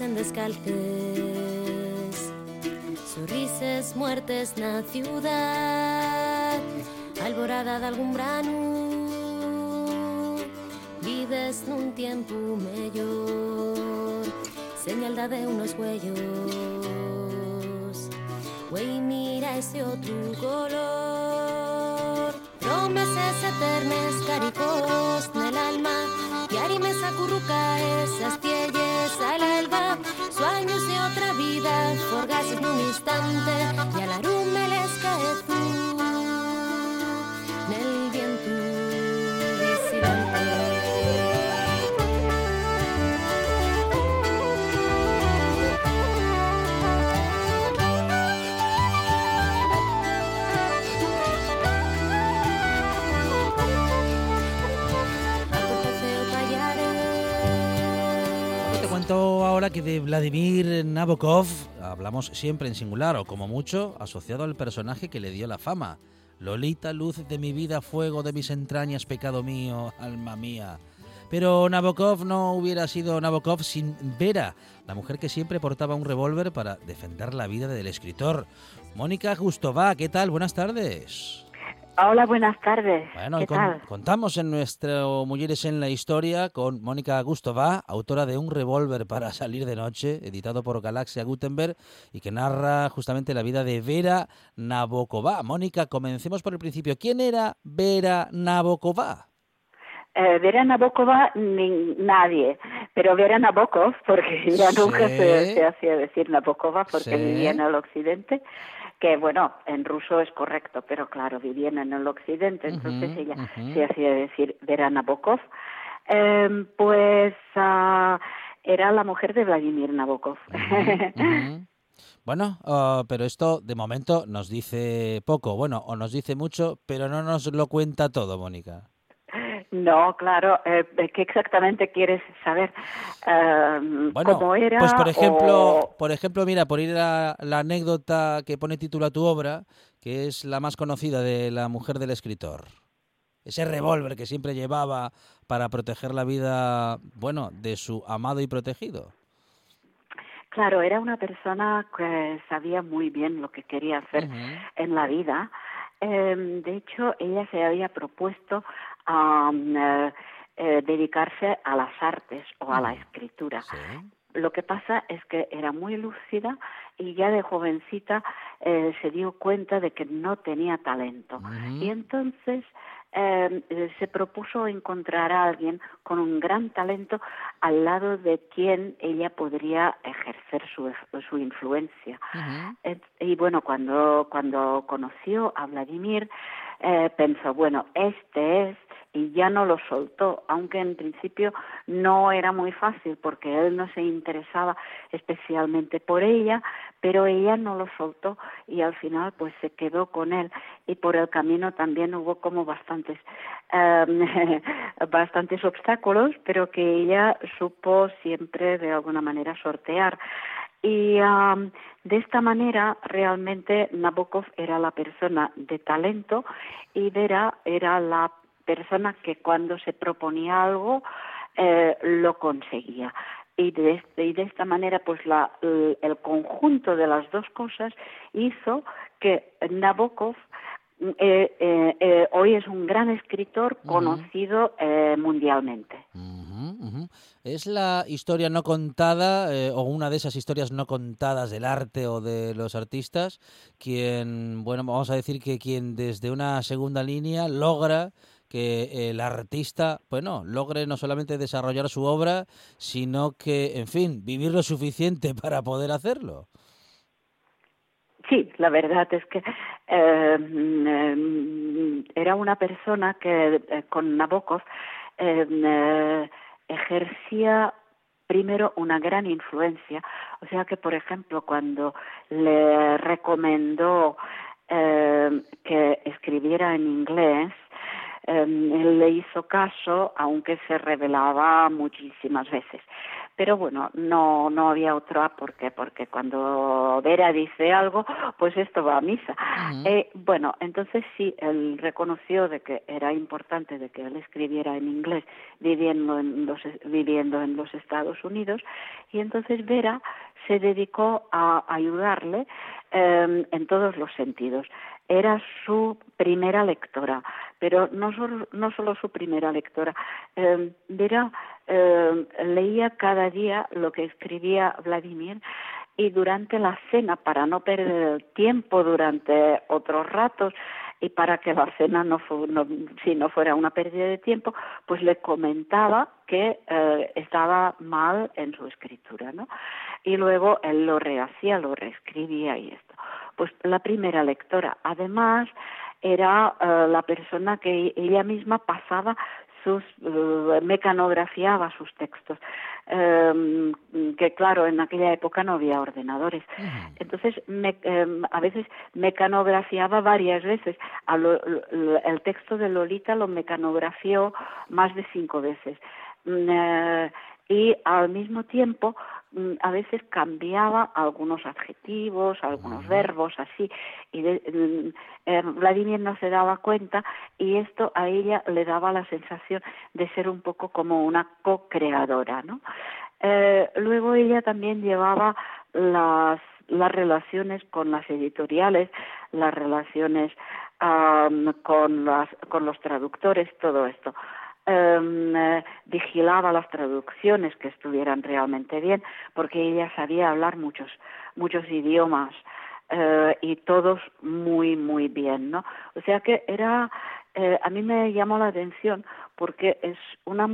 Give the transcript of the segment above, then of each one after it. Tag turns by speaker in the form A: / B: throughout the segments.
A: Pasen descalces. Sorrises, muertes na ciudad, alborada de algún brano. Vives nun tiempo mellor, señal de unos huellos. Güey, mira ese otro color. Promesas eternas, caricos en el alma, y arimes acurruca Sueños de otra vida, forgas en un instante, y a la rume
B: ahora que de Vladimir Nabokov hablamos siempre en singular o como mucho asociado al personaje que le dio la fama. Lolita, luz de mi vida, fuego de mis entrañas, pecado mío, alma mía. Pero Nabokov no hubiera sido Nabokov sin Vera, la mujer que siempre portaba un revólver para defender la vida del escritor. Mónica Gustová, ¿qué tal? Buenas tardes.
C: Hola, buenas tardes.
B: Bueno,
C: ¿Qué
B: con-
C: tal?
B: contamos en nuestro Mujeres en la Historia con Mónica Gustová, autora de Un revólver para salir de noche, editado por Galaxia Gutenberg, y que narra justamente la vida de Vera Nabokova. Mónica, comencemos por el principio. ¿Quién era Vera Nabokova?
C: Eh, Vera Nabokova, ni- nadie, pero Vera Nabokov, porque ya nunca se, se hacía decir Nabokova porque
B: Sí.
C: vivía en el occidente, que bueno, en ruso es correcto, pero claro, vivían en el occidente, entonces ella se hacía decir Vera Nabokov. Eh, pues ah, era la mujer de Vladimir Nabokov.
B: Bueno, ah, pero esto de momento nos dice poco, bueno, o nos dice mucho, pero no nos lo cuenta todo, Mónica.
C: No, claro, eh, ¿qué exactamente quieres saber? Eh,
B: Bueno,
C: ¿Cómo era?
B: pues por ejemplo,
C: o-
B: por ejemplo, mira, por ir a la anécdota que pone título a tu obra, que es la más conocida de la mujer del escritor. Ese revólver que siempre llevaba para proteger la vida, bueno, de su amado y protegido.
C: Claro, era una persona que sabía muy bien lo que quería hacer en la vida. Eh, de hecho, ella se había propuesto am, eh, eh, dedicarse a las artes o a la escritura.
B: Sí.
C: Lo que pasa es que era muy lúcida y ya de jovencita eh, se dio cuenta de que no tenía talento. Y entonces eh, eh, se propuso encontrar a alguien con un gran talento al lado de quien ella podría ejercer su, su influencia. Y bueno, cuando, cuando conoció a Vladimir, eh, pensó, bueno, este es, y ya no lo soltó, aunque en principio no era muy fácil porque él no se interesaba especialmente por ella, pero ella no lo soltó y al final pues se quedó con él y por el camino también hubo como bastantes eh, bastantes obstáculos, pero que ella supo siempre de alguna manera sortear. Y am, de esta manera realmente Nabokov era la persona de talento y Vera era la persona que cuando se proponía algo eh, lo conseguía. Y de, este- y de esta manera, pues la, el, conjunto de las dos cosas hizo que Nabokov eh, eh, eh, hoy es un gran escritor conocido eh, mundialmente.
B: Es la historia no contada o una de esas historias no contadas del arte o de los artistas quien, bueno, vamos a decir que quien desde una segunda línea logra que el artista, bueno, logre no solamente desarrollar su obra, sino que, en fin, vivir lo suficiente para poder hacerlo.
C: Sí, la verdad es que eh, era una persona que eh, con Nabokov eh, ejercía primero una gran influencia, o sea que por ejemplo cuando le recomendó que escribiera en inglés, él le hizo caso, aunque se revelaba muchísimas veces pero bueno, no, no había otra, ¿por qué? Porque cuando Vera dice algo, pues esto va a misa. eh, bueno, entonces sí, él reconoció de que era importante de que él escribiera en inglés viviendo en los, viviendo en los Estados Unidos y entonces Vera se dedicó a ayudarle eh, en todos los sentidos era su primera lectora, pero no solo, no solo su primera lectora. Eh, Vera eh, leía cada día lo que escribía Vladimir y durante la cena, para no perder el tiempo durante otros ratos y para que la cena no, si no fuera una pérdida de tiempo, pues le comentaba que eh, estaba mal en su escritura, ¿no? Y luego él lo rehacía, lo reescribía y esto pues la primera lectora. Además, era eh, la persona que ella misma pasaba sus uh, mecanografiaba sus textos. Em, que claro en aquella época no había ordenadores. Entonces em, a veces mecanografiaba varias veces. El texto de Lolita lo mecanografió más de cinco veces. Mm, y al mismo tiempo a veces cambiaba algunos adjetivos, algunos verbos, así, y mm, eh, Vladimir no se daba cuenta y esto a ella le daba la sensación de ser un poco como una co-creadora, ¿no? Eh, luego ella también llevaba las, las relaciones con las editoriales, las relaciones con, las, con los traductores, todo esto. Em, eh, vigilaba las traducciones que estuvieran realmente bien, porque ella sabía hablar muchos, muchos idiomas eh, y todos muy, muy bien, ¿no? O sea que era, eh, a mí me llamó la atención porque es una,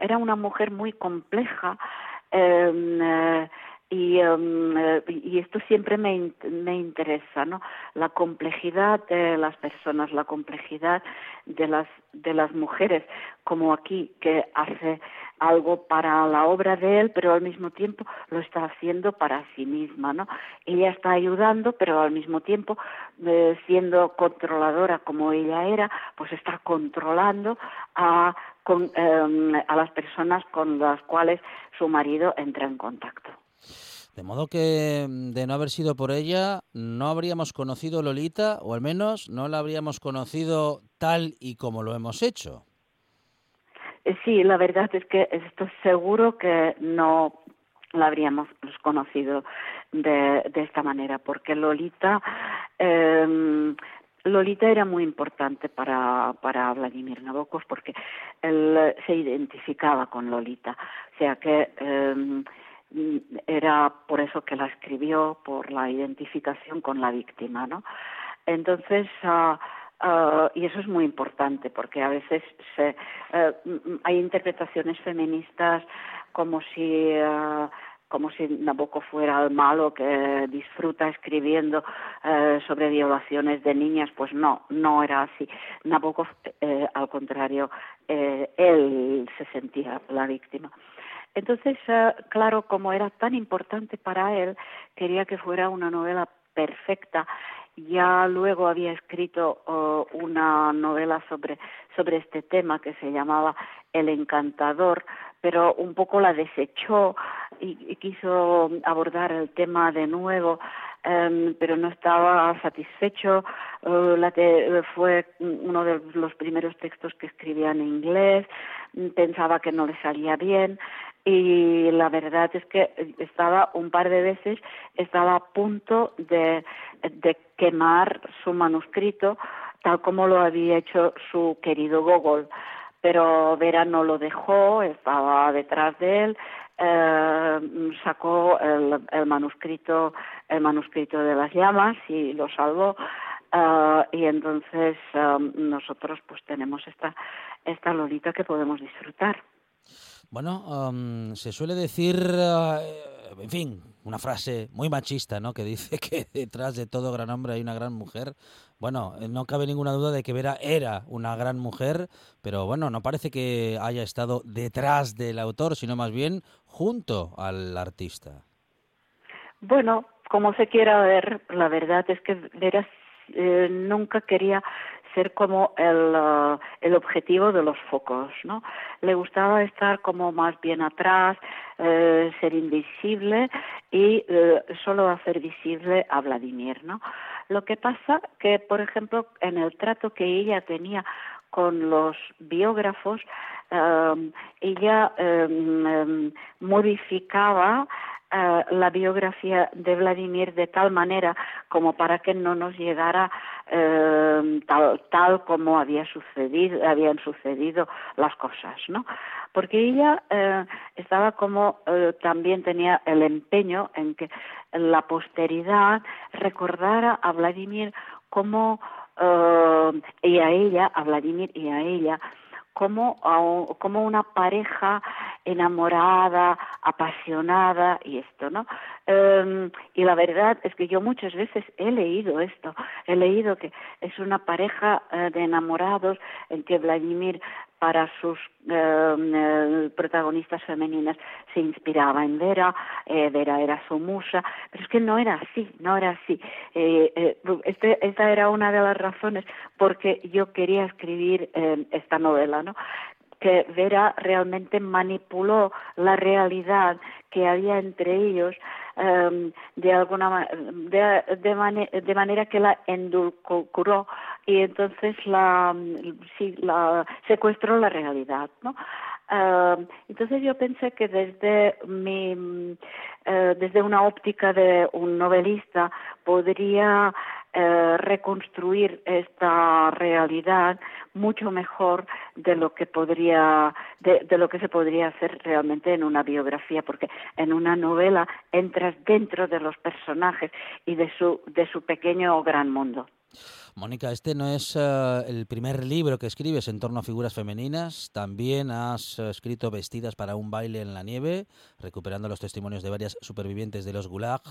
C: era una mujer muy compleja, em, y, um, y esto siempre me, me interesa, ¿no? La complejidad de las personas, la complejidad de las, de las mujeres, como aquí, que hace algo para la obra de él, pero al mismo tiempo lo está haciendo para sí misma, ¿no? Ella está ayudando, pero al mismo tiempo, eh, siendo controladora como ella era, pues está controlando a, con, em, a las personas con las cuales su marido entra en contacto.
B: De modo que mm, de no haber sido por ella, no habríamos conocido Lolita, o al menos no la habríamos conocido tal y como lo hemos hecho.
C: Eh, sí, la verdad es que estoy seguro que no la habríamos conocido de, esta manera, porque Lolita, eh, Lolita era muy importante para, para Vladimir Nabokov porque él se identificaba con Lolita, o sea que eh, era por eso que la escribió, por la identificación con la víctima, ¿no? Entonces, uh, uh, y eso es muy importante porque a veces se, uh, hay interpretaciones feministas como si como si Nabokov fuera el malo que disfruta escribiendo eh, sobre violaciones de niñas, pues no, no era así. Nabokov, eh, al contrario, eh, él se sentía la víctima. Entonces, eh, claro, como era tan importante para él, quería que fuera una novela perfecta. Ya luego había escrito oh, una novela sobre, sobre este tema que se llamaba El encantador, pero un poco la desechó y, quiso abordar el tema de nuevo. Em, pero no estaba satisfecho. Uh, la fue uno de los primeros textos que escribía en inglés. Pensaba que no le salía bien y la verdad es que estaba un par de veces estaba a punto de, de quemar su manuscrito tal como lo había hecho su querido Gogol. Pero Vera no lo dejó estaba detrás de él eh, sacó el, el, manuscrito el manuscrito de las llamas y lo salvó. Eh, y entonces eh, nosotros pues tenemos esta esta lolita que podemos disfrutar
B: bueno, se suele decir, eh, en fin, una frase muy machista, ¿no? Que dice que detrás de todo gran hombre hay una gran mujer. Bueno, eh, no cabe ninguna duda de que Vera era una gran mujer, pero bueno, no parece que haya estado detrás del autor, sino más bien junto al artista.
C: Bueno, como se quiera ver, la verdad es que Vera eh, nunca quería ser como el, uh, el objetivo de los focos, ¿no? Le gustaba estar como más bien atrás, eh, ser invisible y eh, solo hacer visible a Vladimir, ¿no? Lo que pasa que, por ejemplo, en el trato que ella tenía con los biógrafos, eh, ella eh, modificaba la biografía de Vladimir de tal manera como para que no nos llegara eh, tal, tal como había sucedido, habían sucedido las cosas, ¿no? Porque ella eh, estaba como eh, también tenía el empeño en que la posteridad recordara a Vladimir como y a ella, a Vladimir y a ella, como, como una pareja enamorada, apasionada y esto, ¿no? Um, y la verdad es que yo muchas veces he leído esto, he leído que es una pareja uh, de enamorados en que Vladimir para sus eh, protagonistas femeninas se inspiraba en Vera, eh, Vera era su musa, pero es que no era así, no era así. Eh, eh, este, esta era una de las razones porque yo quería escribir eh, esta novela, ¿no? Que Vera realmente manipuló la realidad que había entre ellos um, de alguna de, de, mane de manera que la endulcoró y entonces la sí la secuestró la realidad no uh, entonces yo pensé que desde mi uh, desde una óptica de un novelista podría eh, reconstruir esta realidad mucho mejor de lo que podría de, de, lo que se podría hacer realmente en una biografía porque en una novela entras dentro de los personajes y de su de su pequeño o gran mundo
B: Mónica, este no es uh, el primer libro que escribes en torno a figuras femeninas. También has uh, escrito Vestidas para un baile en la nieve, recuperando los testimonios de varias supervivientes de los Gulag.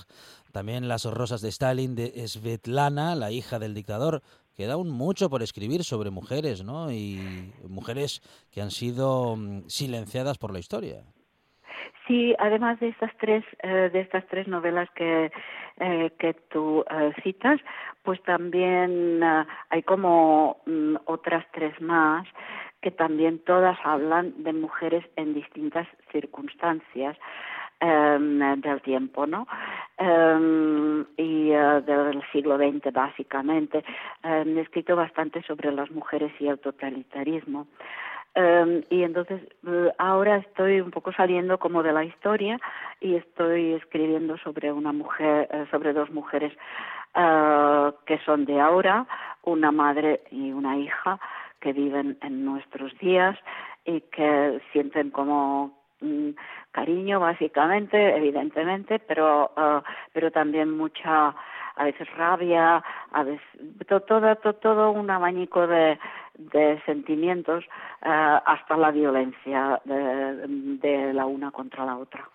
B: También Las rosas de Stalin de Svetlana, la hija del dictador. Queda aún mucho por escribir sobre mujeres, ¿no? Y mujeres que han sido um, silenciadas por la historia.
C: Sí, además de estas tres eh, de estas tres novelas que eh, que tú eh, citas, pues también uh, hay como um, otras tres más que también todas hablan de mujeres en distintas circunstancias um, del tiempo, ¿no? Um, y uh, del siglo XX básicamente. he escrito bastante sobre las mujeres y el totalitarismo. Um, y entonces uh, ahora estoy un poco saliendo como de la historia y estoy escribiendo sobre una mujer, uh, sobre dos mujeres uh, que son de ahora, una madre y una hija que viven en nuestros días y que sienten como um, cariño básicamente, evidentemente, pero pero también mucha a veces rabia, a veces todo, todo, todo un abanico de, de sentimientos uh, hasta la violencia de, de, la una contra la otra.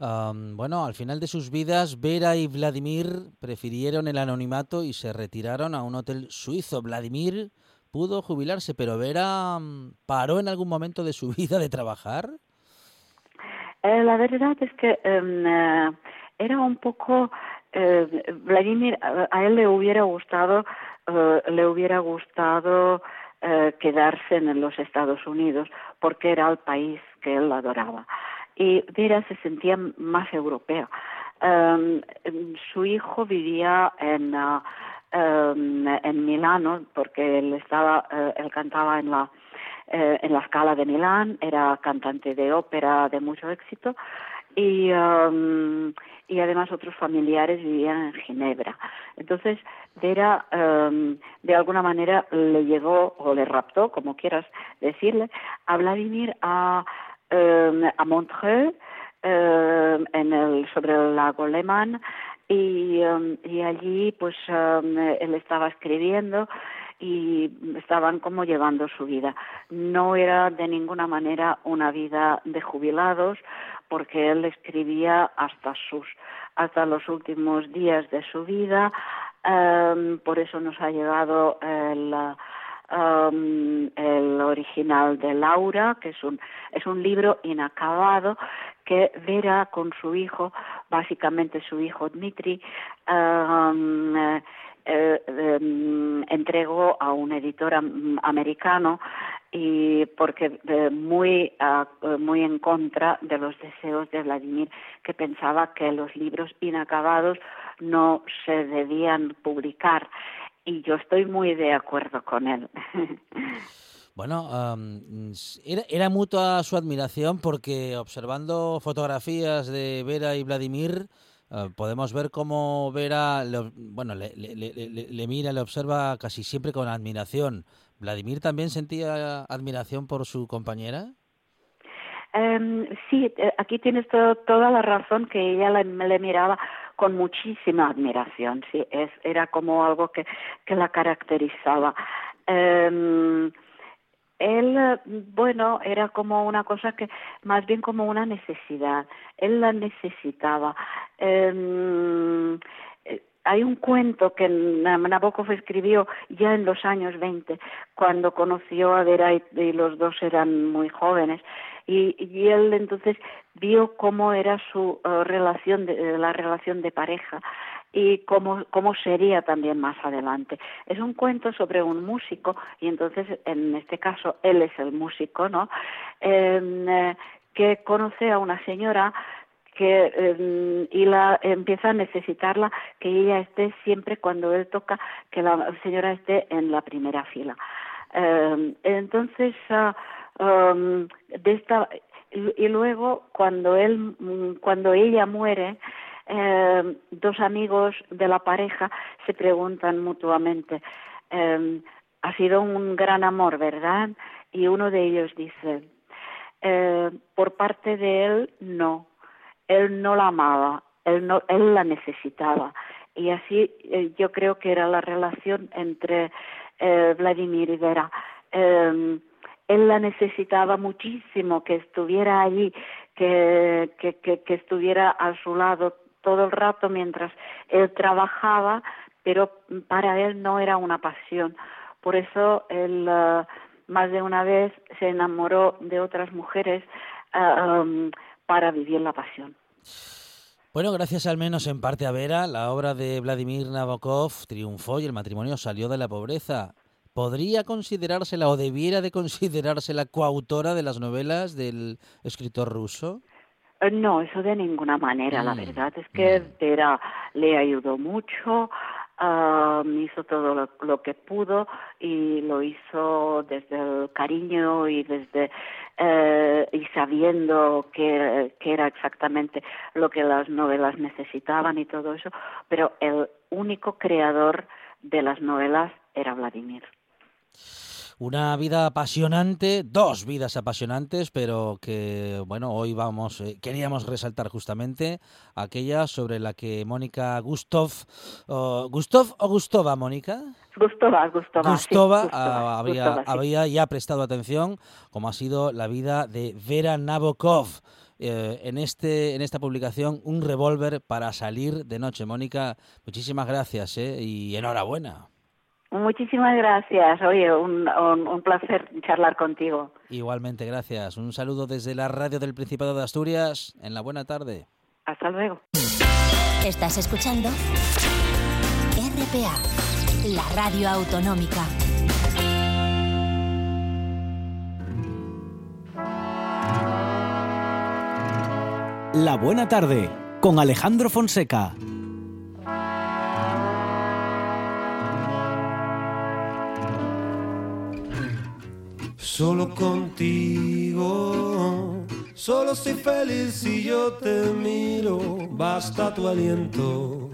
B: Um, bueno, al final de sus vidas, Vera y Vladimir prefirieron el anonimato y se retiraron a un hotel suizo. Vladimir pudo jubilarse, pero Vera um, paró en algún momento de su vida de trabajar.
C: Eh, la verdad es que um, uh, era un poco eh, Vladimir a él le hubiera gustado uh, le hubiera gustado eh, quedarse en los Estados Unidos porque era el país que él adoraba. Y Vera se sentía más europea um, su hijo vivía en uh, en Milano porque él estaba uh, él cantaba en la eh, en la Scala de Milán era cantante de ópera de mucho éxito y um, y además otros familiares vivían en Ginebra. Entonces, Vera um, de alguna manera le llegó o le raptó, como quieras decirle, a Vladimir a, um, a Montreux um, en el, sobre el lago Leman y, y allí pues él estaba escribiendo y estaban como llevando su vida. No era de ninguna manera una vida de jubilados porque él escribía hasta sus hasta los últimos días de su vida. Em, por eso nos ha llegado el em, el original de Laura, que es un, es un libro inacabado que Vera con su hijo, básicamente su hijo Dmitri, um, eh, em, entregó a un editor americano y porque eh, muy ah, muy en contra de los deseos de Vladimir que pensaba que los libros inacabados no se debían publicar y yo estoy muy de acuerdo con él.
B: Bueno, era, mutua su admiración porque observando fotografías de Vera y Vladimir, eh, podemos ver cómo Vera bueno, le, le, mira, le observa casi siempre con admiración. ¿Vladimir también sentía admiración por su compañera?
C: Em, sí, eh, aquí tienes toda la razón que ella le, miraba con muchísima admiración, sí, es, era como algo que, que la caracterizaba. Eh, él, bueno, era como una cosa que, más bien como una necesidad, él la necesitaba. Eh, hay un cuento que Nabokov escribió ya en los años 20, cuando conoció a Vera y, los dos eran muy jóvenes, y, él entonces vio cómo era su uh, relación, de, la relación de pareja y cómo, cómo sería también más adelante. Es un cuento sobre un músico y entonces en este caso él es el músico, ¿no? Em, eh, que conoce a una señora que em, y la empieza a necesitarla que ella esté siempre cuando él toca que la señora esté en la primera fila. Em, entonces ah, de esta y luego cuando él cuando ella muere eh, dos amigos de la pareja se preguntan mutuamente, eh, ha sido un gran amor, ¿verdad? Y uno de ellos dice, eh, por parte de él, no, él no la amaba, él, no, él la necesitaba. Y así eh, yo creo que era la relación entre eh, Vladimir y Vera. Eh, él la necesitaba muchísimo, que estuviera allí, que, estuviera a su lado todo el rato mientras él trabajaba, pero para él no era una pasión. Por eso él uh, más de una vez se enamoró de otras mujeres um, para vivir la pasión.
B: Bueno, gracias al menos en parte a Vera, la obra de Vladimir Nabokov triunfó y el matrimonio salió de la pobreza. ¿Podría considerársela o debiera de considerarse la coautora de las novelas del escritor ruso?
C: Eh, no, eso de ninguna manera. La mm, verdad es que Vera le ayudó mucho, hizo todo lo, que pudo y lo hizo desde el cariño y desde eh, y sabiendo que, que era exactamente lo que las novelas necesitaban y todo eso. Pero el único creador de las novelas era Vladimir.
B: Una vida apasionante, dos vidas apasionantes, pero que, bueno, hoy vamos, eh, queríamos resaltar justamente aquella sobre la que Mónica Gustov, ¿Gustov o Gustova, Mónica?
C: Gustova, Gustova.
B: Gustova, ah, había, había ya prestado atención, como ha sido la vida de Vera Nabokov. Eh, en, este, en esta publicación, un revólver para salir de noche. Mónica, muchísimas gracias eh, y enhorabuena.
C: Muchísimas gracias. Oye, un, un, placer charlar contigo.
B: Igualmente, gracias. Un saludo desde la radio del Principado de Asturias. En la buena tarde.
C: Hasta luego.
A: Estás escuchando RPA, la radio autonómica.
D: La buena tarde con Alejandro Fonseca.
E: Solo contigo, solo soy feliz si yo te miro, basta tu aliento.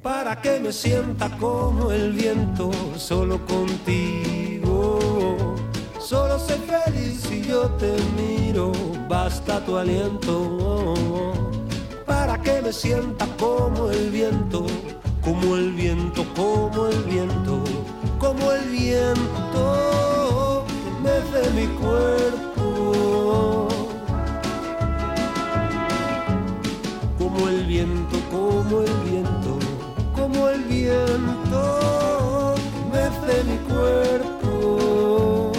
E: Para que me sienta como el viento, solo contigo. Solo soy feliz si yo te miro, basta tu aliento. Para que me sienta como el viento, como el viento, como el viento, como el viento mi cuerpo. Como el viento, como el viento, como el viento desde mi cuerpo.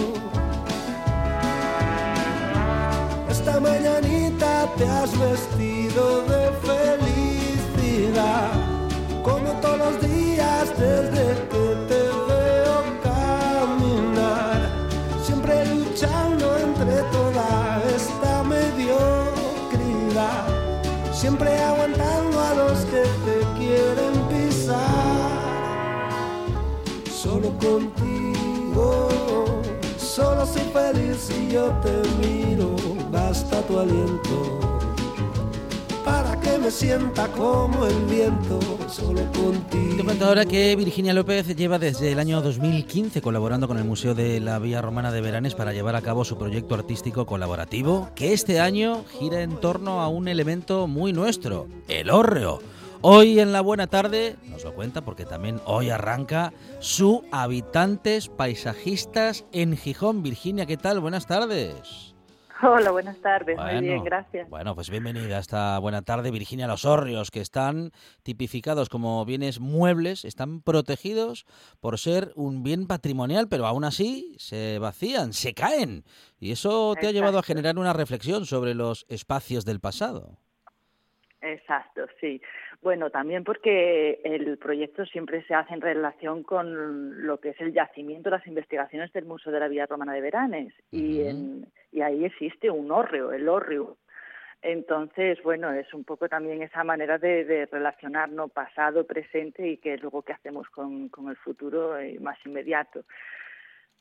E: Esta mañanita te has vestido de felicidad, como todos los días desde siempre aguantando a los que te quieren pisar. Solo contigo, solo soy feliz si yo te miro, basta tu aliento para que me sienta como el viento,
B: Te cuento ahora que Virginia López lleva desde el año 2015 colaborando con el Museo de la Vía Romana de Veranes para llevar a cabo su proyecto artístico colaborativo, que este año gira en torno a un elemento muy nuestro, el hórreo. Hoy en la buena tarde nos lo cuenta porque también hoy arranca su Habitantes Paisajistas en Gijón. Virginia, ¿qué tal? Buenas tardes.
F: Hola, buenas tardes. Muy bien, gracias.
B: Bueno, pues bienvenida a esta buena tarde, Virginia. Los hórreos que están tipificados como bienes muebles están protegidos por ser un bien patrimonial, pero aún así se vacían, se caen. Y eso te ha llevado a generar una reflexión sobre los espacios del pasado.
F: Exacto, sí. Bueno, también porque el proyecto siempre se hace en relación con lo que es el yacimiento, las investigaciones del Museo de la Vía Romana de Veranes. y, en- y ahí existe un hórreo, el hórreo. Entonces, bueno, es un poco también esa manera de, de relacionarnos pasado, presente y que luego qué hacemos con, con el futuro eh, más inmediato.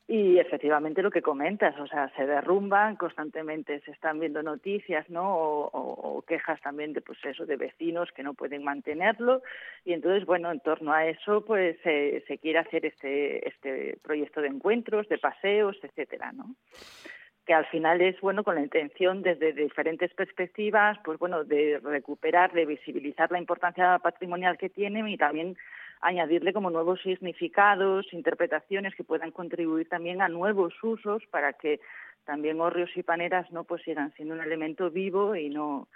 F: Y efectivamente lo que comentas, o sea, se derrumban constantemente, se están viendo noticias, ¿no? O, o- o quejas también de, pues eso, de vecinos que no pueden mantenerlo. Y entonces, bueno, en torno a eso, pues se se quiere hacer este, este proyecto de encuentros, de paseos, etcétera, ¿no? que al final es bueno con la intención desde diferentes perspectivas, pues bueno, de recuperar, de visibilizar la importancia patrimonial que tienen y también añadirle como nuevos significados, interpretaciones que puedan contribuir también a nuevos usos para que también hórreos y paneras no pues sigan siendo un elemento vivo y no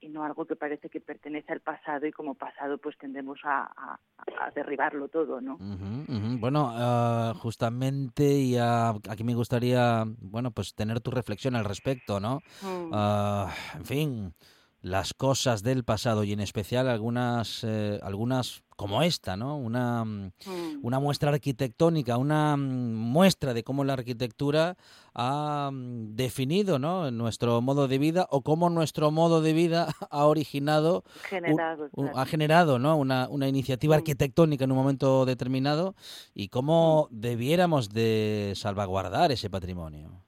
F: y no algo que parece que pertenece al pasado y como pasado pues tendemos a, a- a derribarlo todo, ¿no?
B: Bueno, ah, justamente y ah, aquí me gustaría, bueno, pues tener tu reflexión al respecto, ¿no?
F: Mm.
B: Ah, en fin, las cosas del pasado y en especial algunas, eh, algunas como esta, ¿no? Una, mm,
F: Mm.
B: una muestra arquitectónica, una mm, muestra de cómo la arquitectura ha definido, ¿no? nuestro modo de vida o cómo nuestro modo de vida ha originado
F: Generado,
B: un-
F: claro.
B: ha generado ¿no? una, una iniciativa arquitectónica en un momento determinado y cómo debiéramos de salvaguardar ese patrimonio.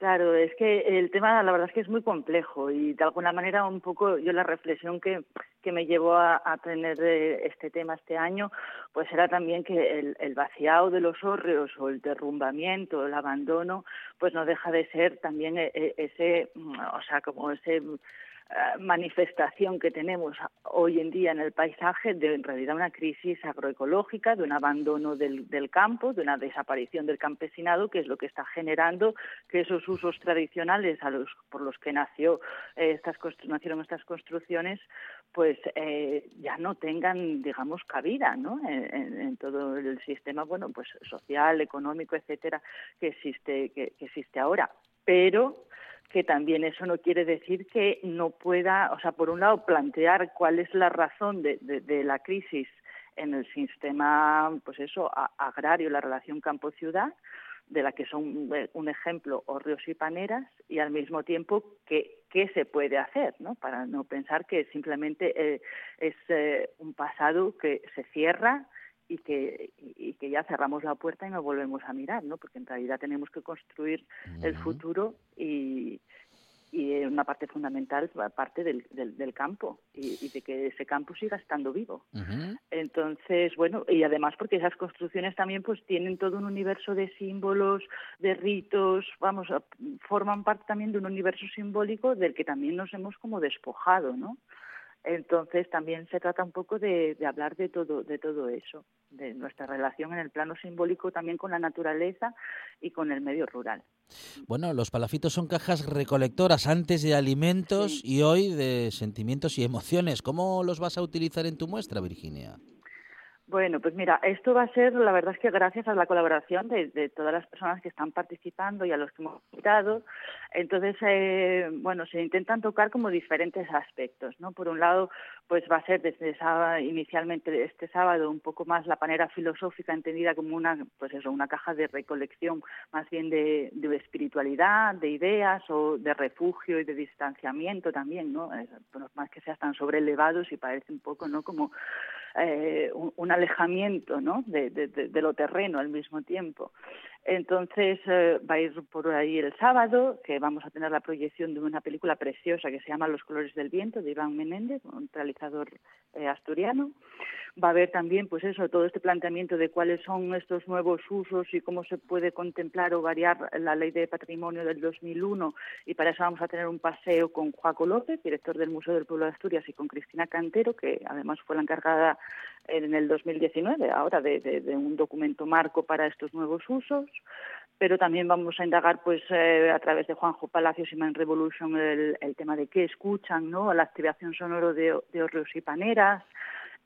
F: Claro, es que el tema la verdad es que es muy complejo y de alguna manera un poco yo la reflexión que, que me llevó a, a tener este tema este año pues era también que el, el vaciado de los hórreos o el derrumbamiento, el abandono pues no deja de ser también eh, eh, ese, o sea, como ese manifestación que tenemos hoy en día en el paisaje de en realidad una crisis agroecológica, de un abandono del, campo, de una desaparición del campesinado, que es lo que está generando que esos usos tradicionales a los por los que nació eh, estas nacieron estas construcciones, pues eh, ya no tengan, digamos, cabida, ¿no? En, todo el sistema, bueno, pues social, económico, etcétera, que existe que existe ahora. Pero que también eso no quiere decir que no pueda, o sea, por un lado, plantear cuál es la razón de, de- la crisis en el sistema, pues eso, agrario, la relación campo-ciudad, de la que son eh, un ejemplo hórreos y paneras, y al mismo tiempo qué, qué se puede hacer, ¿no? Para no pensar que simplemente eh, es eh, un pasado que se cierra y que, y que ya cerramos la puerta y no volvemos a mirar, ¿no? Porque en realidad tenemos que construir el futuro y, y una parte fundamental parte del, del, del campo y, y de que ese campo siga estando vivo. Entonces, bueno, y además porque esas construcciones también pues tienen todo un universo de símbolos, de ritos, vamos, forman parte también de un universo simbólico del que también nos hemos como despojado, ¿no? Entonces también se trata un poco de, de hablar de todo, de todo eso, de nuestra relación en el plano simbólico también con la naturaleza y con el medio rural.
B: Bueno, los palafitos son cajas recolectoras antes de alimentos
F: Sí.
B: y hoy de sentimientos y emociones. ¿Cómo los vas a utilizar en tu muestra, Virginia?
F: Bueno, pues mira, esto va a ser, la verdad es que gracias a la colaboración de, todas las personas que están participando y a los que hemos invitado. Entonces, eh, bueno, se intentan tocar como diferentes aspectos, ¿no? Por un lado, pues va a ser desde inicialmente este sábado un poco más la panera filosófica entendida como una, pues eso, una caja de recolección más bien de, espiritualidad, de ideas o de refugio y de distanciamiento también, ¿no? más que sean tan sobrelevados y parece un poco, ¿no? Como eh, un, alejamiento ¿no? de, lo terreno al mismo tiempo. Entonces eh, va a ir por ahí el sábado, que vamos a tener la proyección de una película preciosa que se llama Los colores del viento, de Iván Menéndez, un realizador eh, asturiano. Va a haber también, pues eso, todo este planteamiento de cuáles son estos nuevos usos y cómo se puede contemplar o variar la ley de patrimonio del 2001. Y para eso vamos a tener un paseo con Joaco López, director del Museo del Pueblo de Asturias, y con Cristina Cantero, que además fue la encargada en el 2019, ahora de, un documento marco para estos nuevos usos, pero también vamos a indagar pues eh, a través de Juanjo Palacios y Man Revolution el, tema de qué escuchan, ¿no? la activación sonoro de, de y paneras,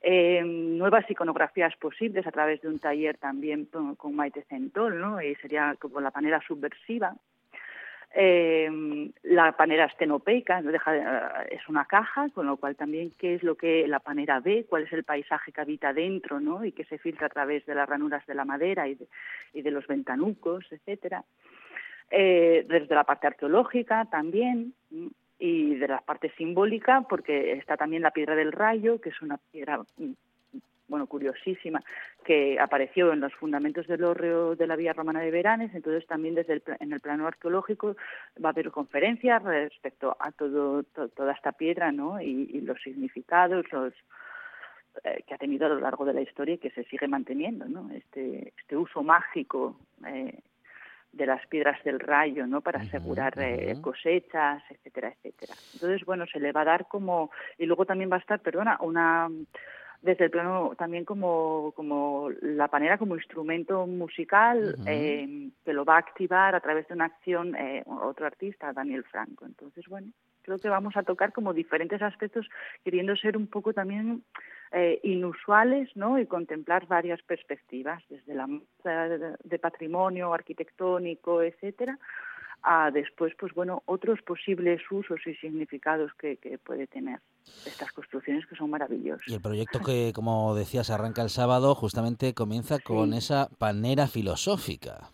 F: eh, nuevas iconografías posibles a través de un taller también con, Maite Centol, ¿no? y sería como la panera subversiva, eh, la panera estenopeica es una caja, con lo cual también qué es lo que la panera ve, cuál es el paisaje que habita dentro, ¿no? Y que se filtra a través de las ranuras de la madera y de, los ventanucos, etcétera. Eh, desde la parte arqueológica también y de la parte simbólica, porque está también la piedra del rayo, que es una piedra bueno, curiosísima, que apareció en los fundamentos del hórreo de la Vía Romana de Veranes, entonces también desde el, en el plano arqueológico va a haber conferencias respecto a todo, toda esta piedra, ¿no? Y, los significados, los eh, que ha tenido a lo largo de la historia y que se sigue manteniendo, ¿no? Este, este uso mágico eh, de las piedras del rayo, ¿no? Para asegurar eh, cosechas, etcétera, etcétera. Entonces, bueno, se le va a dar como y luego también va a estar, perdona, una desde el plano también como, como la panera como instrumento musical eh, que lo va a activar a través de una acción eh, otro artista, Daniel Franco. Entonces, bueno, creo que vamos a tocar como diferentes aspectos queriendo ser un poco también eh, inusuales ¿no? y contemplar varias perspectivas, desde la de patrimonio arquitectónico, etcétera, a después, pues bueno, otros posibles usos y significados que, puede tener estas construcciones que son maravillosas.
B: Y el proyecto que, como decías, arranca el sábado, justamente comienza con esa panera filosófica.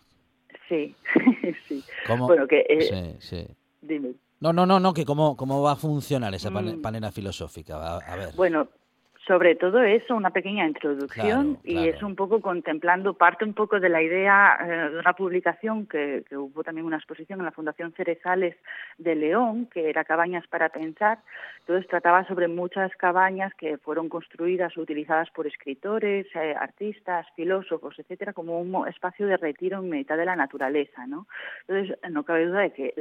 F: Sí, sí.
B: Bueno, que... Eh, sí, sí. Dime. No, no, no, no, que cómo, cómo va a funcionar esa mm. panera filosófica. a ver.
F: Bueno, sobre todo eso, una pequeña introducción y es un poco contemplando, parte un poco de la idea eh, de una publicación que, hubo también una exposición en la Fundación Cerezales de León, que era Cabañas para Pensar. Entonces trataba sobre muchas cabañas que fueron construidas o utilizadas por escritores, eh, artistas, filósofos, etcétera, como un espacio de retiro en mitad de la naturaleza. ¿no? Entonces no cabe duda de que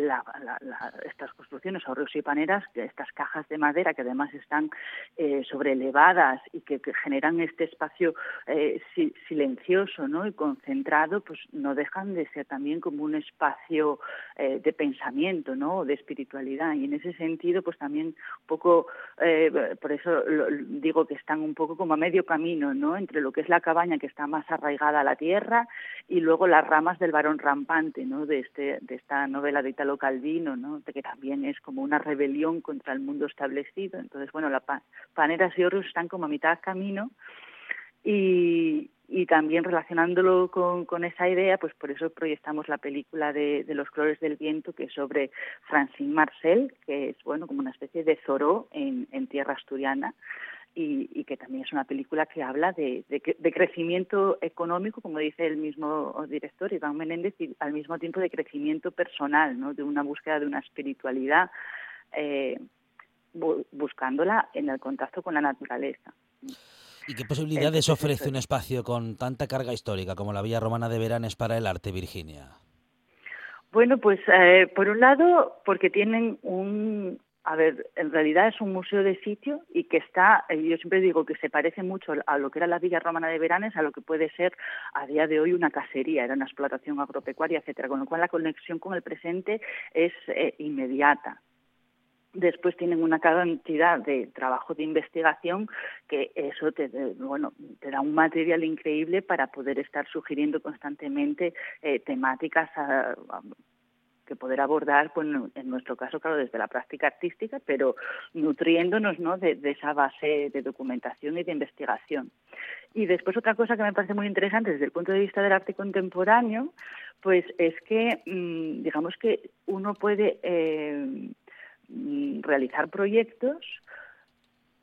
F: estas construcciones ahorros y paneras, estas cajas de madera que además están eh, elevadas, y que, generan este espacio eh, silencioso y concentrado, pues no dejan de ser también como un espacio eh, de pensamiento, ¿no? de espiritualidad. Y en ese sentido, pues también poco, eh, por eso digo que están un poco como a medio camino, ¿no? Entre lo que es la cabaña que está más arraigada a la tierra y luego las ramas del varón rampante, ¿no? De este, de esta novela de Italo Calvino, ¿no? Que también es como una rebelión contra el mundo establecido. Entonces, bueno, la Paneras y Horus están como a mitad camino y, y también relacionándolo con, esa idea, pues por eso proyectamos la película de, Los colores del viento, que es sobre Francine Marcel, que es bueno como una especie de Zoró en, en tierra asturiana. Y, que también es una película que habla de, crecimiento económico, como dice el mismo director Iván Menéndez, y al mismo tiempo de crecimiento personal, ¿no? de una búsqueda de una espiritualidad, eh, buscándola en el contacto con la naturaleza.
B: ¿Y qué posibilidades ofrece un espacio con tanta carga histórica como la Villa Romana de Veranes para el arte, Virginia?
F: Bueno, pues eh, por un lado, porque tienen un... A ver, en realidad es un museo de sitio y que está, eh, yo siempre digo que se parece mucho a lo que era la Villa Romana de Veranes, a lo que puede ser a día de hoy una cacería, era una explotación agropecuaria, etcétera, con lo cual la conexión con el presente es eh, inmediata. Después tienen una cantidad de trabajo de investigación que eso te, bueno, te da un material increíble para poder estar sugiriendo constantemente eh, temáticas que poder abordar, pues en nuestro caso, claro, desde la práctica artística, pero nutriéndonos ¿no? de, esa base de documentación y de investigación. Y después otra cosa que me parece muy interesante desde el punto de vista del arte contemporáneo, pues es que, mm, digamos que uno puede eh, realizar proyectos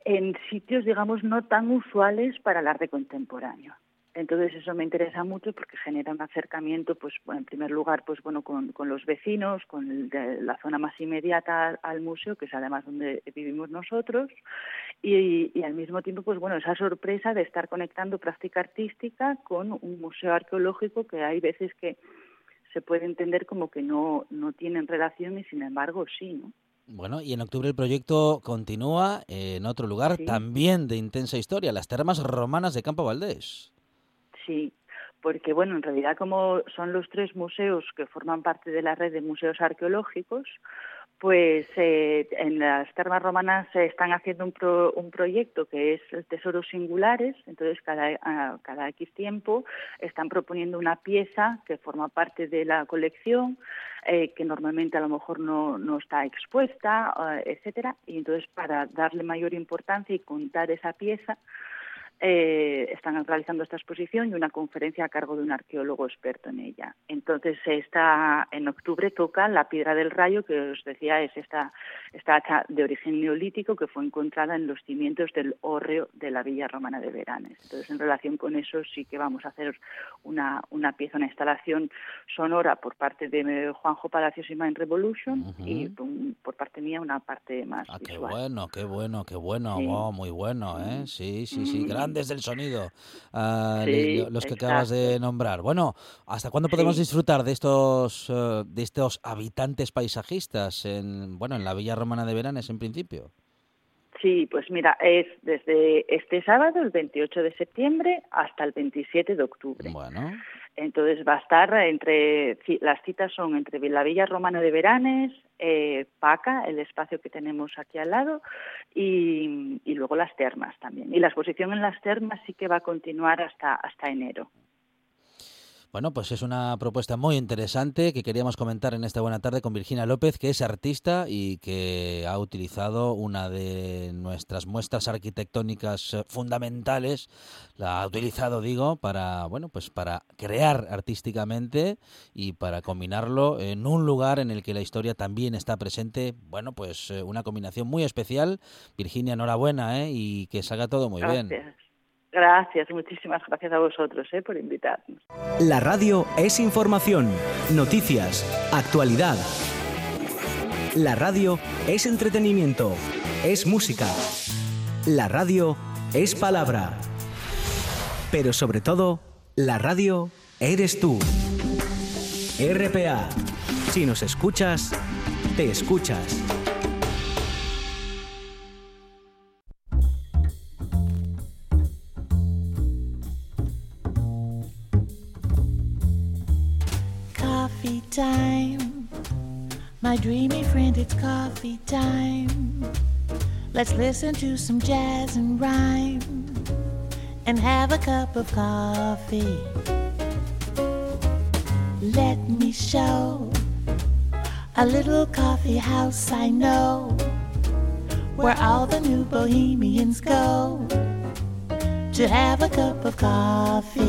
F: en sitios, digamos, no tan usuales para el arte contemporáneo. Entonces eso me interesa mucho porque genera un acercamiento, pues en primer lugar, pues bueno, con, los vecinos, con la zona más inmediata al museo, que es además donde vivimos nosotros, y, al mismo tiempo, pues bueno, esa sorpresa de estar conectando práctica artística con un museo arqueológico que hay veces que se puede entender como que no, no tienen relación y sin embargo sí, ¿no?
B: Bueno, y en octubre el proyecto continúa en otro lugar también de intensa historia, las termas romanas de Campo Valdés.
F: Sí, porque bueno, en realidad como son los tres museos que forman parte de la red de museos arqueológicos, pues eh, en las termas romanas se están haciendo un, un proyecto que es Tesoros Singulares, entonces cada, cada X tiempo están proponiendo una pieza que forma parte de la colección, eh, que normalmente a lo mejor no, no está expuesta, eh, etcétera, y entonces para darle mayor importancia y contar esa pieza, eh, están realizando esta exposición y una conferencia a cargo de un arqueólogo experto en ella. Entonces, está, en octubre toca la piedra del rayo, que os decía es esta, esta de origen neolítico que fue encontrada en los cimientos del hórreo de la villa romana de Veranes. Entonces, en relación con eso, sí que vamos a hacer una, una pieza, una instalación sonora por parte de Juanjo Palacios y Mind Revolution y por, parte mía una parte más ah,
B: Qué bueno, qué bueno, qué bueno, oh, muy bueno, ¿eh? Sí, sí, sí, desde el sonido, ah, los que acabas de nombrar. Bueno, ¿hasta cuándo podemos disfrutar de estos, eh, de estos habitantes paisajistas en, bueno, en la Villa Romana de Veranes en principio?
F: Sí, pues mira, es desde este sábado, el 28 de septiembre, hasta el 27 de octubre.
B: Bueno.
F: Entonces va a estar entre, las citas son entre la Villa Romana de Veranes, eh, Paca, el espacio que tenemos aquí al lado, y, y, luego las termas también. Y la exposición en las termas sí que va a continuar hasta, hasta enero.
B: Bueno, pues es una propuesta muy interesante que queríamos comentar en esta buena tarde con Virginia López, que es artista y que ha utilizado una de nuestras muestras arquitectónicas eh, fundamentales, la ha utilizado, digo, para, bueno, pues para crear artísticamente y para combinarlo en un lugar en el que la historia también está presente. Bueno, pues eh, una combinación muy especial. Virginia, enhorabuena, ¿eh? Y que salga todo muy bien.
F: Gracias, muchísimas gracias a vosotros eh, por invitarnos.
D: La radio es información, noticias, actualidad. La radio es entretenimiento, es música. La radio es palabra. Pero sobre todo, la radio eres tú. RPA. Si nos escuchas, te escuchas.
G: My dreamy friend, it's coffee time. Let's listen to some jazz and rhyme and have a cup of coffee. Let me show a little coffee house I know where all the new bohemians go to have a cup of coffee.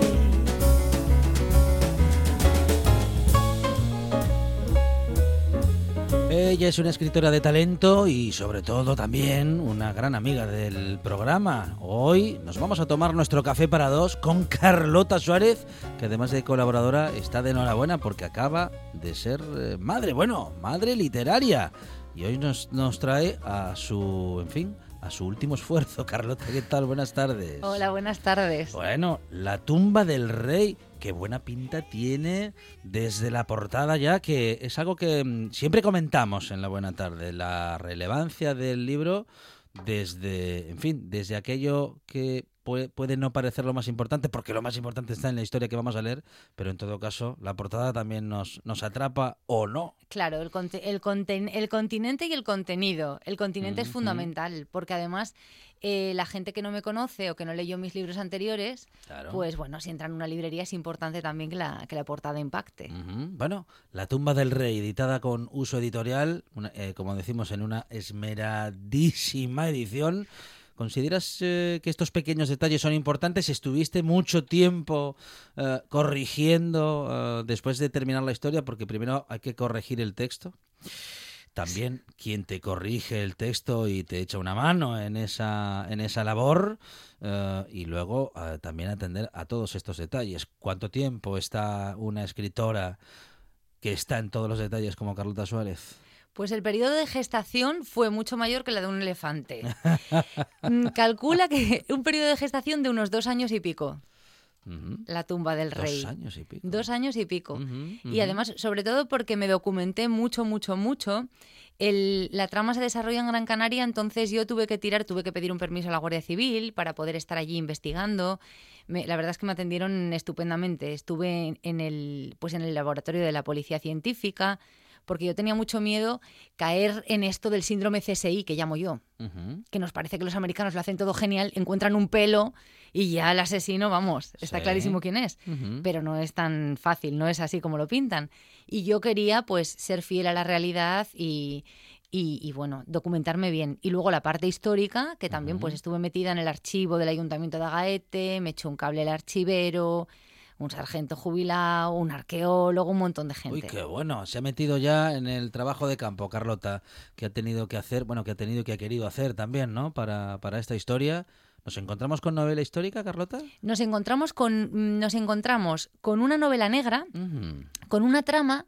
B: Ella es una escritora de talento y sobre todo también una gran amiga del programa. Hoy nos vamos a tomar nuestro café para dos con Carlota Suárez, que además de colaboradora está de enhorabuena porque acaba de ser eh, madre, bueno, madre literaria. y hoy nos, nos trae a su, en fin, a su último esfuerzo. Carlota, ¿qué tal? Buenas tardes.
H: Hola, buenas tardes.
B: Bueno, la tumba del rey, qué buena pinta tiene desde la portada ya, que es algo que mm, siempre comentamos en la buena tarde, la relevancia del libro desde, en fin, desde aquello que puede, puede no parecer lo más importante, porque lo más importante está en la historia que vamos a leer, pero en todo caso la portada también nos, nos atrapa o no.
H: Claro, el, conte- el, conten- el continente y el contenido. El continente es fundamental, porque además eh, la gente que no me conoce o que no leyó mis libros anteriores,
B: Claro.
H: pues bueno, si entra en una librería es importante también que la, que la portada impacte.
B: Bueno, La tumba del rey, editada con uso editorial, una- eh, como decimos, en una esmeradísima edición. ¿Consideras eh, que estos pequeños detalles son importantes? ¿Estuviste mucho tiempo eh, corrigiendo eh, después de terminar la historia? Porque primero hay que corregir el texto. También quien te corrige el texto y te echa una mano en esa, en esa labor. eh, y luego eh, también atender a todos estos detalles. ¿Cuánto tiempo está una escritora que está en todos los detalles como Carlota Suárez?
H: Pues el periodo de gestación fue mucho mayor que la de un elefante. Mm, Calcula que un periodo de gestación de unos dos años y pico, La tumba del rey.
B: Dos años y pico.
H: Dos años y pico. Y además, sobre todo porque me documenté mucho, mucho, mucho. El- la trama se desarrolla en Gran Canaria, entonces yo tuve que tirar, tuve que pedir un permiso a la Guardia Civil para poder estar allí investigando. Me- la verdad es que me atendieron estupendamente. Estuve en, en el, pues en el laboratorio de la Policía Científica, porque yo tenía mucho miedo caer en esto del síndrome CSI, que llamo yo que nos parece que los americanos lo hacen todo genial, encuentran un pelo y ya el asesino, vamos, está
B: Sí.
H: clarísimo quién es. Pero no es tan fácil, no es así como lo pintan. Y yo quería, pues, ser fiel a la realidad y, y, y, bueno, documentarme bien. Y luego la parte histórica, que también, pues, estuve metida en el archivo del Ayuntamiento de Agaete, me echó un cable el archivero, un sargento jubilado, un arqueólogo, un montón de gente.
B: Uy, qué bueno. Se ha metido ya en el trabajo de campo, Carlota, que ha tenido que hacer, bueno, que ha tenido y que ha querido hacer también, ¿no? Para, para esta historia. ¿Nos encontramos con novela histórica, Carlota?
H: Nos encontramos con, mm, nos encontramos con una novela negra con una trama.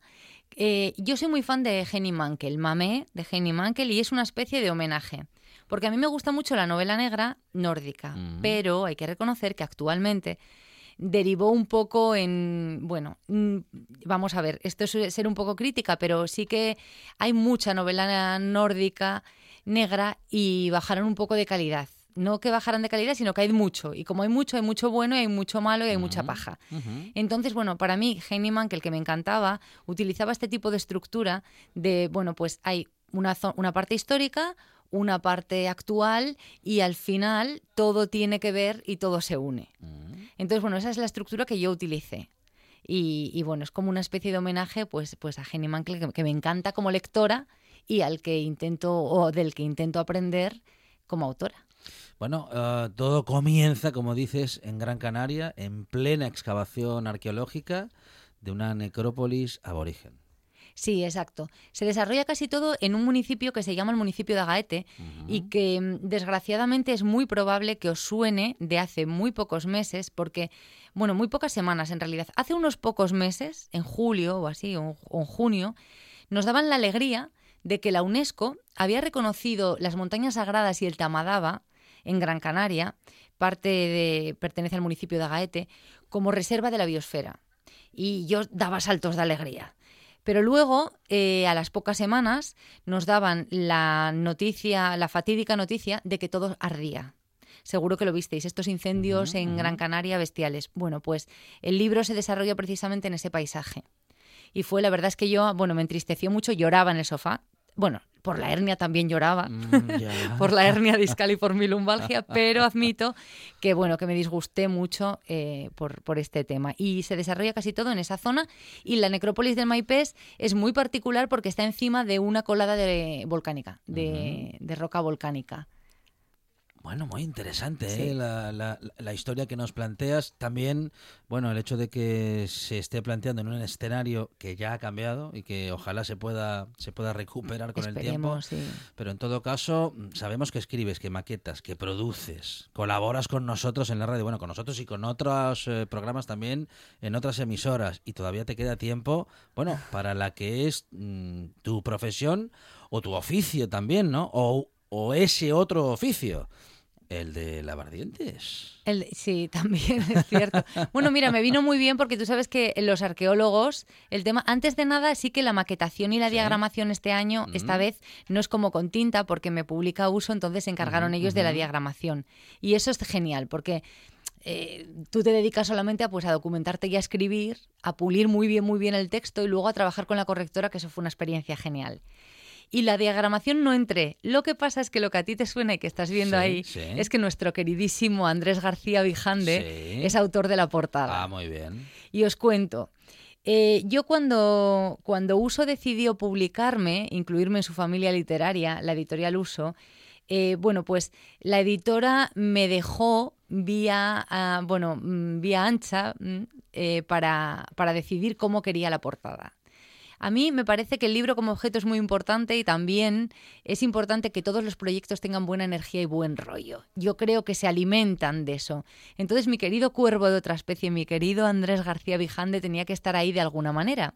H: eh, yo soy muy fan de Henny Mankell, Mamé de Henny Mankell, y es una especie de homenaje. Porque a mí me gusta mucho la novela negra nórdica, pero hay que reconocer que actualmente derivó un poco en, bueno, mm, vamos a ver, esto es ser un poco crítica, pero sí que hay mucha novela nórdica negra y bajaron un poco de calidad. No que bajaran de calidad, sino que hay mucho. Y como hay mucho, hay mucho bueno y hay mucho malo y hay mucha paja. Entonces, bueno, para mí, Heinemann, que el que me encantaba, utilizaba este tipo de estructura de, bueno, pues hay una, una parte histórica, una parte actual y al final todo tiene que ver y todo se une. Entonces, bueno, esa es la estructura que yo utilicé. Y, y, bueno, es como una especie de homenaje pues, pues a Henny Mankell, que, que me encanta como lectora y al que intento, o del que intento aprender como autora.
B: Bueno, eh, todo comienza, como dices, en Gran Canaria, en plena excavación arqueológica de una necrópolis aborigen.
H: Sí, exacto. Se desarrolla casi todo en un municipio que se llama el municipio de Agaete y que mm, desgraciadamente es muy probable que os suene de hace muy pocos meses, porque, bueno, muy pocas semanas en realidad. Hace unos pocos meses, en julio o así, o, o en junio, nos daban la alegría de que la UNESCO había reconocido las montañas sagradas y el Tamadaba en Gran Canaria, parte de, pertenece al municipio de Agaete, como reserva de la biosfera. Y yo daba saltos de alegría. Pero luego, eh, a las pocas semanas, nos daban la noticia, la fatídica noticia de que todo ardía. Seguro que lo visteis, estos incendios en Gran Canaria bestiales. Bueno, pues el libro se desarrolla precisamente en ese paisaje. Y fue, la verdad es que yo, bueno, me entristeció mucho, lloraba en el sofá. Bueno, por la hernia también lloraba,
B: Mm,
H: por la hernia discal y por mi lumbalgia, pero admito que, bueno, que me disgusté mucho eh, por, por este tema. Y se desarrolla casi todo en esa zona y la necrópolis del Maipés es muy particular porque está encima de una colada de volcánica, de, de roca volcánica.
B: Bueno, muy interesante
H: Sí.
B: ¿eh? la, la- la historia que nos planteas. También, bueno, el hecho de que se esté planteando en un escenario que ya ha cambiado y que ojalá se pueda, se pueda recuperar con el tiempo.
H: Sí.
B: Pero en todo caso, sabemos que escribes, que maquetas, que produces, colaboras con nosotros en la radio, bueno, con nosotros y con otros eh, programas también en otras emisoras. Y todavía te queda tiempo, bueno, para la que es mm, tu profesión o tu oficio también, ¿no? O, o ese otro oficio, el de lavar dientes.
H: El- sí, también es cierto. Bueno, mira, me vino muy bien porque tú sabes que los arqueólogos, el tema, antes de nada, sí que la maquetación y la
B: Sí.
H: diagramación este año, esta
B: Mm.
H: vez, no es como con tinta porque me publica uso, entonces se encargaron ellos de la diagramación. Y eso es genial porque eh, tú te dedicas solamente a, pues, a documentarte y a escribir, a pulir muy bien, muy bien el texto y luego a trabajar con la correctora, que eso fue una experiencia genial. Y la diagramación no entré. Lo que pasa es que lo que a ti te suena y que estás viendo
B: Sí,
H: ahí
B: sí.
H: es que nuestro queridísimo Andrés García Vijande
B: Sí.
H: es autor de la portada.
B: Ah, muy bien.
H: Y os cuento. eh, yo cuando, cuando Uso decidió publicarme, incluirme en su familia literaria, la editorial Uso, eh, bueno, pues la editora me dejó vía, ah, bueno, mm, vía ancha mm, eh, para, para decidir cómo quería la portada. A mí me parece que el libro como objeto es muy importante y también es importante que todos los proyectos tengan buena energía y buen rollo. Yo creo que se alimentan de eso. Entonces mi querido cuervo de otra especie, mi querido Andrés García Vijande tenía que estar ahí de alguna manera.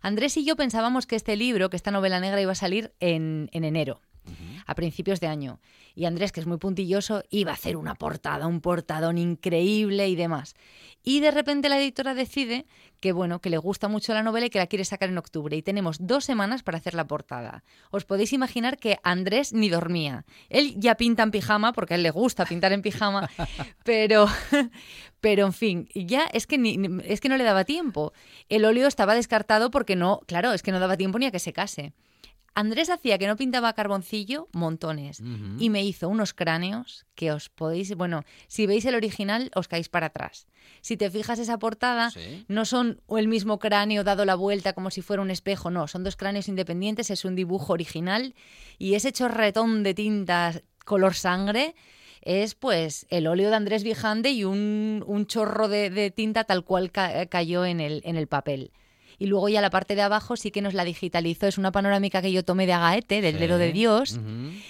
H: Andrés y yo pensábamos que este libro, que esta novela negra iba a salir en, en enero, a principios de año. Y Andrés, que es muy puntilloso, iba a hacer una portada, un portadón increíble y demás. Y de repente la editora decide que bueno, que le gusta mucho la novela y que la quiere sacar en octubre. Y tenemos dos semanas para hacer la portada. Os podéis imaginar que Andrés ni dormía. Él ya pinta en pijama, porque a él le gusta pintar en pijama, pero, pero en fin, ya es que, ni, ni- es que no le daba tiempo. El óleo estaba descartado porque no, claro, es que no daba tiempo ni a que se case. Andrés hacía que no pintaba carboncillo montones y me hizo unos cráneos que os podéis, bueno, si veis el original os caéis para atrás. Si te fijas esa portada,
B: Sí.
H: no son el mismo cráneo dado la vuelta como si fuera un espejo, no, son dos cráneos independientes, es un dibujo original y ese chorretón de tinta color sangre es pues el óleo de Andrés Vijande y un, un chorro de, de tinta tal cual ca- cayó en el, en el papel. Y luego ya la parte de abajo sí que nos la digitalizó. Es una panorámica que yo tomé de Agaete, del
B: Sí.
H: dedo de Dios,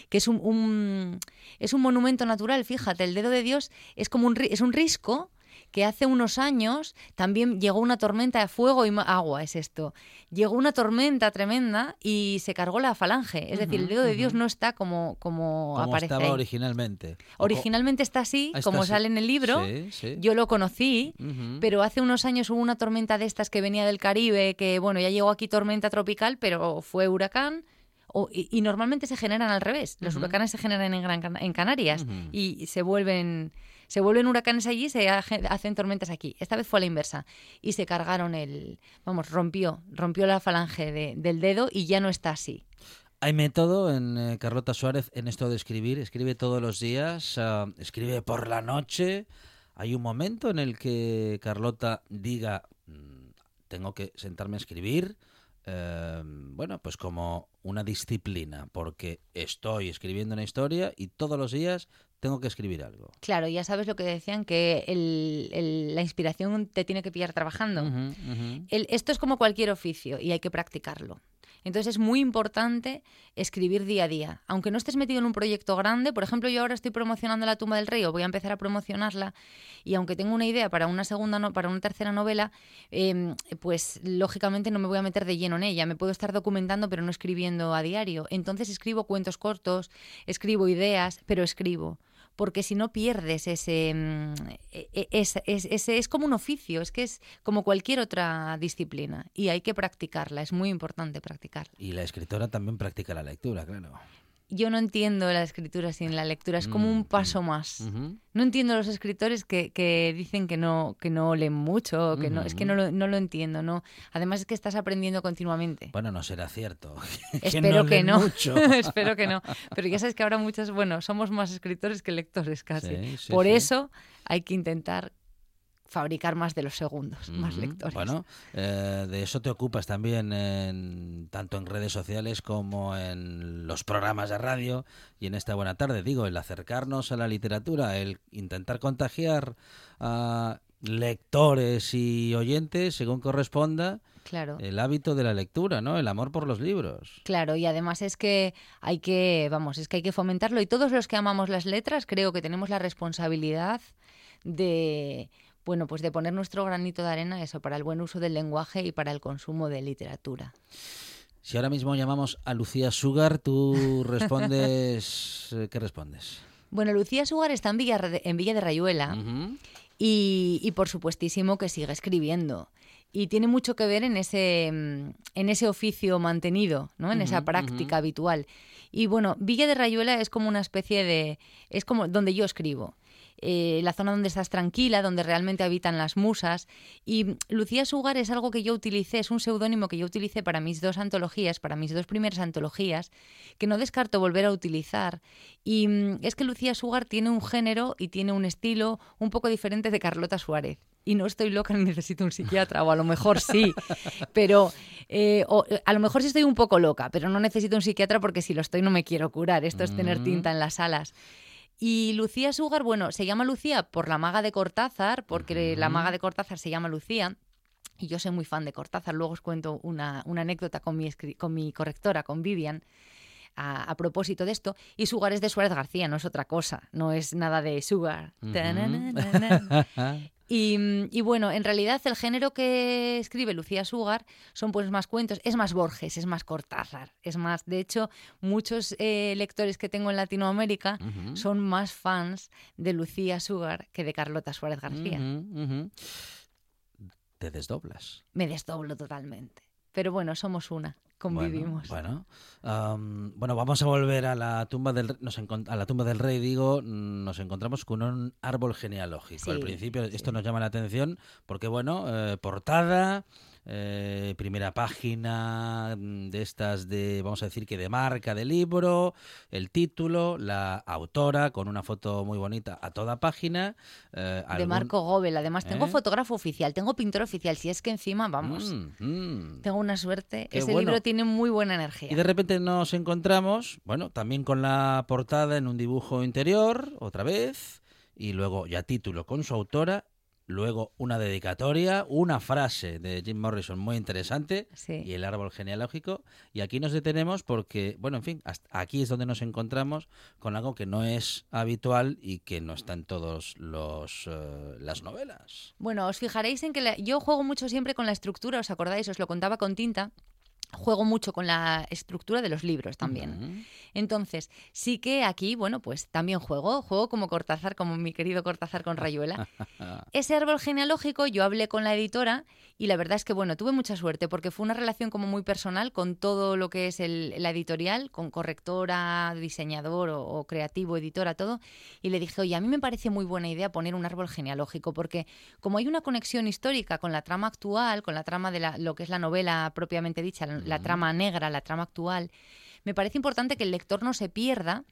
H: que es un, un- es un monumento natural, fíjate, el dedo de Dios es como un, es un risco que hace unos años también llegó una tormenta de fuego y agua, es esto. Llegó una tormenta tremenda y se cargó la falange. Es decir, el dedo de Dios no está como, como,
B: Como
H: aparece
B: estaba
H: ahí.
B: originalmente.
H: Originalmente está así,
B: está
H: como
B: así.
H: sale en el libro.
B: Sí, sí.
H: Yo lo conocí, pero hace unos años hubo una tormenta de estas que venía del Caribe, que bueno, ya llegó aquí tormenta tropical, pero fue huracán. O- y, y normalmente se generan al revés. Los huracanes se generan en, Gran en Canarias y se vuelven, se vuelven huracanes allí se hace- hacen tormentas aquí. Esta vez fue a la inversa. Y se cargaron el. Vamos, rompió, rompió la falange de- del dedo y ya no está así.
B: Hay método en eh, Carlota Suárez en esto de escribir. Escribe todos los días, ah, escribe por la noche. Hay un momento en el que Carlota diga, "Mm, tengo que sentarme a escribir. eh, bueno, pues como una disciplina, porque estoy escribiendo una historia y todos los días tengo que escribir algo.
H: Claro, ya sabes lo que decían, que el- el- la inspiración te tiene que pillar trabajando. El- esto es como cualquier oficio y hay que practicarlo. Entonces es muy importante escribir día a día. Aunque no estés metido en un proyecto grande, por ejemplo, yo ahora estoy promocionando La tumba del rey o voy a empezar a promocionarla y aunque tengo una idea para una segunda no, para una tercera novela, eh, pues lógicamente no me voy a meter de lleno en ella. Me puedo estar documentando pero no escribiendo a diario. Entonces escribo cuentos cortos, escribo ideas, pero escribo porque si no pierdes ese, mm, e- e- es, es- es como un oficio, es que es como cualquier otra disciplina y hay que practicarla, es muy importante practicarla.
B: Y la escritora también practica la lectura, claro.
H: Yo no entiendo la escritura sin la lectura, es como
B: Mm,
H: un paso más. No entiendo a los escritores que, que dicen que no, que no leen mucho, que no, es que no lo, no lo entiendo, no. Además es que estás aprendiendo continuamente.
B: Bueno, no será cierto.
H: Espero que
B: leen
H: no.
B: mucho.
H: Espero que no. Pero ya sabes que ahora muchas, bueno, somos más escritores que lectores casi.
B: Sí, sí,
H: Por
B: sí.
H: eso hay que intentar fabricar más de los segundos, más lectores.
B: Bueno, eh, de eso te ocupas también en- tanto en redes sociales como en los programas de radio y en esta buena tarde, digo, el acercarnos a la literatura, el intentar contagiar a lectores y oyentes, según corresponda,
H: claro.
B: el hábito de la lectura, ¿no? El amor por los libros.
H: Claro, y además es que hay que, vamos, es que hay que fomentarlo y todos los que amamos las letras creo que tenemos la responsabilidad de, bueno, pues de poner nuestro granito de arena eso para el buen uso del lenguaje y para el consumo de literatura.
B: Si ahora mismo llamamos a Lucía Sugar, tú respondes... eh, ¿Qué respondes?
H: Bueno, Lucía Sugar está en Villa, en Villa de Rayuela y, y por supuestísimo que sigue escribiendo. Y tiene mucho que ver en ese, mm, en ese oficio mantenido, ¿no? en esa práctica habitual. Y bueno, Villa de Rayuela es como una especie de... es como donde yo escribo. Eh, la zona donde estás tranquila, donde realmente habitan las musas. Y Lucía Sugar es algo que yo utilicé, es un seudónimo que yo utilicé para mis dos antologías, para mis dos primeras antologías, que no descarto volver a utilizar. Y mm, es que Lucía Sugar tiene un género y tiene un estilo un poco diferente de Carlota Suárez. Y no estoy loca ni necesito un psiquiatra, o a lo mejor sí, pero eh, o, a lo mejor sí estoy un poco loca, pero no necesito un psiquiatra porque si lo estoy no me quiero curar. Esto es tener
B: Mm.
H: tinta en las alas. Y Lucía Sugar, bueno, se llama Lucía por la maga de Cortázar, porque la maga de Cortázar se llama Lucía. Y yo soy muy fan de Cortázar. Luego os cuento una, una anécdota con mi, escri- con mi correctora, con Vivian, a, a propósito de esto. Y Sugar es de Suárez García, no es otra cosa. No es nada de Sugar. Y, mm, y bueno, en realidad el género que escribe Lucía Sugar son pues más cuentos, es más Borges, es más Cortázar, es más, de hecho, muchos eh, lectores que tengo en Latinoamérica son más fans de Lucía Sugar que de Carlota Suárez García.
B: Te desdoblas.
H: Me desdoblo totalmente. Pero bueno, somos una, convivimos.
B: Bueno, bueno. Am, bueno, vamos a volver a la tumba del nos a la tumba del rey, digo, mm, nos encontramos con un árbol genealógico. Al
H: Sí,
B: principio esto nos llama la atención porque bueno, eh, portada, eh, primera página mm, de estas de, vamos a decir que de marca del libro, el título, la autora con una foto muy bonita a toda página. eh,
H: De Marco Gobel. Además, tengo
B: ¿Eh?
H: fotógrafo oficial, tengo pintor oficial. Si es que encima, vamos,
B: Mm, mm.
H: tengo una suerte.
B: Qué
H: Ese
B: bueno.
H: libro tiene muy buena energía.
B: Y de repente nos encontramos, bueno, también con la portada en un dibujo interior, otra vez, y luego ya título con su autora, luego una dedicatoria, una frase de Jim Morrison muy interesante
H: Sí.
B: y el árbol genealógico. Y aquí nos detenemos porque, bueno, en fin, hasta aquí es donde nos encontramos con algo que no es habitual y que no está en todos los eh, las novelas.
H: Bueno, os fijaréis en que la- yo juego mucho siempre con la estructura, ¿os acordáis? Os lo contaba con tinta. Juego mucho con la estructura de los libros también. Entonces, sí que aquí, bueno, pues también juego, juego como Cortázar, como mi querido Cortázar con Rayuela. Ese árbol genealógico, yo hablé con la editora y la verdad es que, bueno, tuve mucha suerte porque fue una relación como muy personal con todo lo que es el- la editorial, con correctora, diseñador o, o creativo, editora, todo. Y le dije, oye, a mí me parece muy buena idea poner un árbol genealógico porque como hay una conexión histórica con la trama actual, con la trama de la- lo que es la novela propiamente dicha, la, trama negra, la trama actual, me parece importante que el lector no se pierda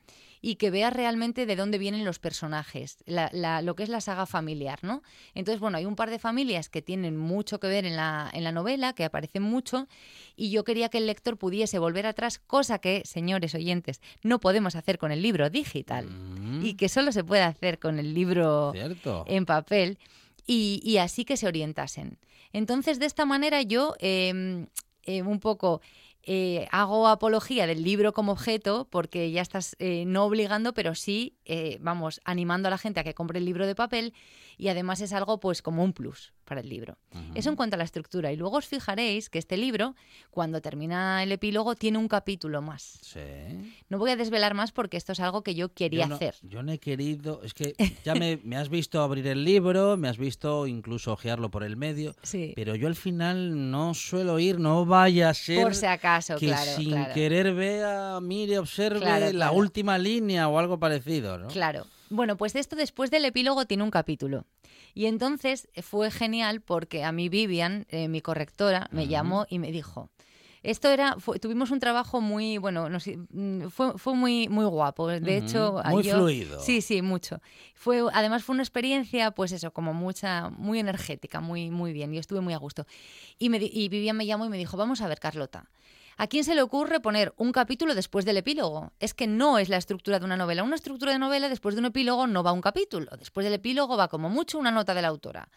H: y que vea realmente de dónde vienen los personajes, la- la- lo que es la saga familiar, ¿no? Entonces, bueno, hay un par de familias que tienen mucho que ver en la, en la novela, que aparecen mucho, y yo quería que el lector pudiese volver atrás, cosa que, señores oyentes, no podemos hacer con el libro digital
B: Mm,
H: y que solo se puede hacer con el libro
B: Cierto.
H: en papel y, y así que se orientasen. Entonces, de esta manera yo eh, eh, un poco eh, hago apología del libro como objeto porque ya estás eh, no obligando, pero sí, eh, vamos, animando a la gente a que compre el libro de papel y además es algo pues como un plus para el libro. Eso en cuanto a la estructura. Y luego os fijaréis que este libro, cuando termina el epílogo, tiene un capítulo más.
B: Sí.
H: No voy a desvelar más porque esto es algo que yo quería
B: Yo no-
H: hacer.
B: Yo no he querido, es que ya me, me has visto abrir el libro, me has visto incluso ojearlo por el medio,
H: Sí.
B: pero yo al final no suelo ir, no vaya a ser
H: Por si acaso,
B: que
H: claro.
B: sin
H: claro.
B: querer vea, mire, observe
H: Claro,
B: la última línea o algo parecido, ¿no?
H: Claro. Bueno, pues esto después del epílogo tiene un capítulo. Y entonces fue genial porque a mí Vivian, eh, mi correctora, me llamó y me dijo, Esto era, fue- tuvimos un trabajo muy, bueno, nos- mm, fue, fue muy, muy guapo. De
B: Ujú,
H: hecho, a-
B: muy
H: yo-
B: fluido.
H: Sí, sí, mucho. Fue, además fue una experiencia, pues eso, como mucha, muy energética, muy, muy bien. Y estuve muy a gusto. Y, me, y Vivian me llamó y me dijo, vamos a ver, Carlota. ¿A quién se le ocurre poner un capítulo después del epílogo? Es que no es la estructura de una novela. Una estructura de novela después de un epílogo no va un capítulo. Después del epílogo va como mucho una nota de la autora.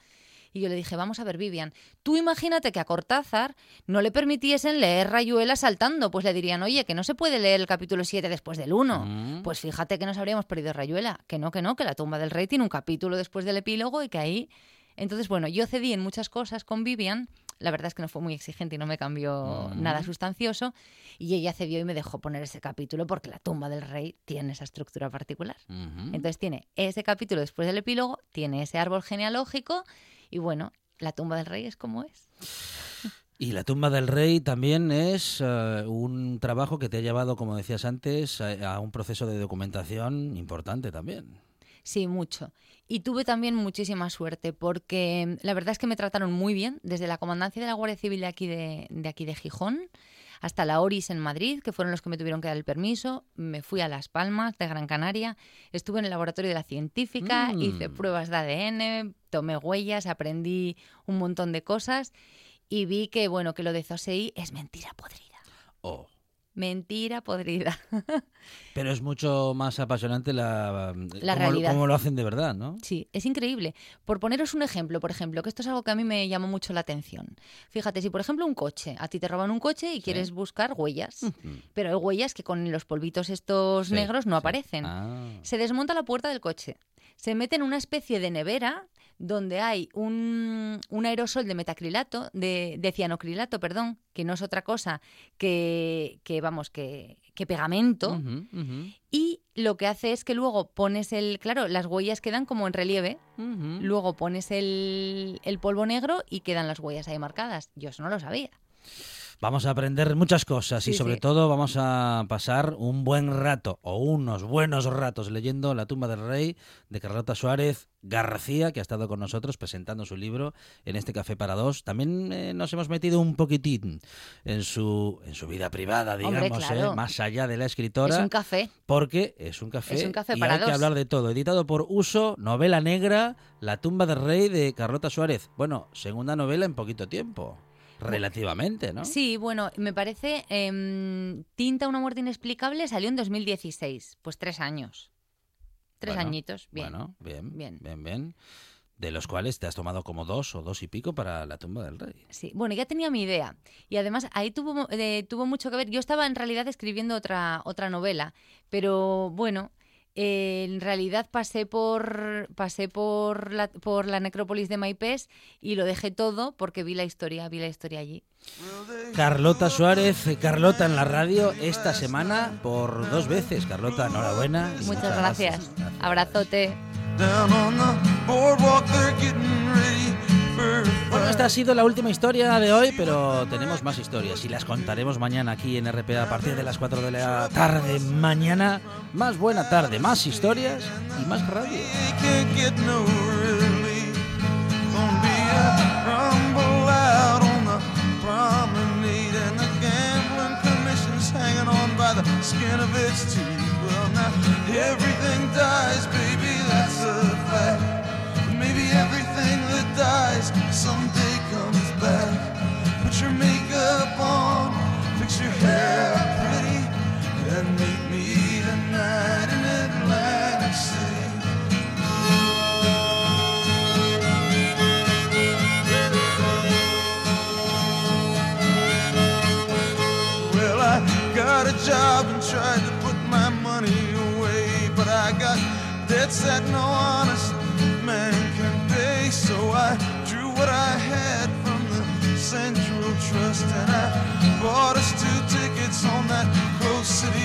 H: Y yo le dije, vamos a ver, Vivian, tú imagínate que a Cortázar no le permitiesen leer Rayuela saltando, pues le dirían, oye, que no se puede leer el capítulo 7 después del 1.
B: Mm.
H: Pues fíjate que nos habríamos perdido Rayuela. Que no, que no, que la tumba del rey tiene un capítulo después del epílogo y que ahí... Entonces, bueno, yo cedí en muchas cosas con Vivian. La verdad es que no fue muy exigente y no me cambió
B: Mm.
H: nada sustancioso. Y ella cedió y me dejó poner ese capítulo porque la tumba del rey tiene esa estructura particular. Entonces tiene ese capítulo después del epílogo, tiene ese árbol genealógico y bueno, la tumba del rey es como es.
B: Y la tumba del rey también es eh, un trabajo que te ha llevado, como decías antes, a, a un proceso de documentación importante también.
H: Sí, mucho. Y tuve también muchísima suerte porque mm, la verdad es que me trataron muy bien, desde la comandancia de la Guardia Civil de aquí de, de aquí de Gijón hasta la ORIS en Madrid, que fueron los que me tuvieron que dar el permiso. Me fui a Las Palmas de Gran Canaria, estuve en el laboratorio de la científica,
B: Mm.
H: hice pruebas de ADN, tomé huellas, aprendí un montón de cosas y vi que bueno, que lo de COSEI es mentira podrida.
B: Oh.
H: Mentira podrida.
B: Pero es mucho más apasionante la,
H: La realidad.
B: cómo lo hacen de verdad, ¿no?
H: Sí, es increíble. Por poneros un ejemplo, por ejemplo, que esto es algo que a mí me llamó mucho la atención. Fíjate, si por ejemplo un coche, a ti te roban un coche y quieres buscar huellas, pero hay huellas que con los polvitos estos
B: Sí,
H: negros no
B: sí.
H: aparecen.
B: Ah.
H: Se desmonta la puerta del coche, se mete en una especie de nevera donde hay un, un aerosol de metacrilato, de, de cianocrilato, perdón, que no es otra cosa que, que vamos, que, que pegamento. Y lo que hace es que luego pones el. Claro, las huellas quedan como en relieve. Luego pones el, el polvo negro y quedan las huellas ahí marcadas. Yo eso no lo sabía.
B: Vamos a aprender muchas cosas y sobre
H: sí.
B: todo vamos a pasar un buen rato o unos buenos ratos leyendo La tumba del rey de Carlota Suárez García, que ha estado con nosotros presentando su libro en este Café para Dos. También eh, nos hemos metido un poquitín en su, en su vida privada, digamos,
H: Hombre, claro.
B: eh, más allá de la escritora.
H: Es un café.
B: Porque es un café,
H: Es un café
B: y
H: para
B: hay que hablar de todo. Editado por Uso, novela negra, La tumba del rey de Carlota Suárez. Bueno, segunda novela en poquito tiempo. Relativamente, ¿no?
H: Sí, bueno, me parece. em, Tinta, una muerte inexplicable salió en 2016. Pues tres años. Tres
B: Bueno,
H: añitos. Bien.
B: Bueno, bien,
H: Bien.
B: bien, bien, De los cuales te has tomado como dos o dos y pico para la tumba del rey.
H: Sí, bueno, ya tenía mi idea. Y además ahí tuvo, eh, tuvo mucho que ver. Yo estaba en realidad escribiendo otra, otra novela, pero bueno, eh, en realidad pasé por pasé por la, por la necrópolis de Maipés y lo dejé todo porque vi la historia, vi la historia allí.
B: Carlota Suárez, Carlota en la radio esta semana por dos veces. Carlota, enhorabuena.
H: Muchas gracias. Abrazote.
B: Bueno, esta ha sido la última historia de hoy, pero tenemos más historias y las contaremos mañana aquí en RPA a partir de las 4 de la tarde. Mañana, más buena tarde, más historias y más radio.
I: Everything dies, baby, that's a fact. Maybe everything that dies someday comes back. Put your makeup on, fix your hair pretty, and meet me tonight in Atlantic City. Well, I got a job and tried to put my money away, but I got debts that no honest man So I drew what I had from the Central Trust and I bought us two tickets on that Coast City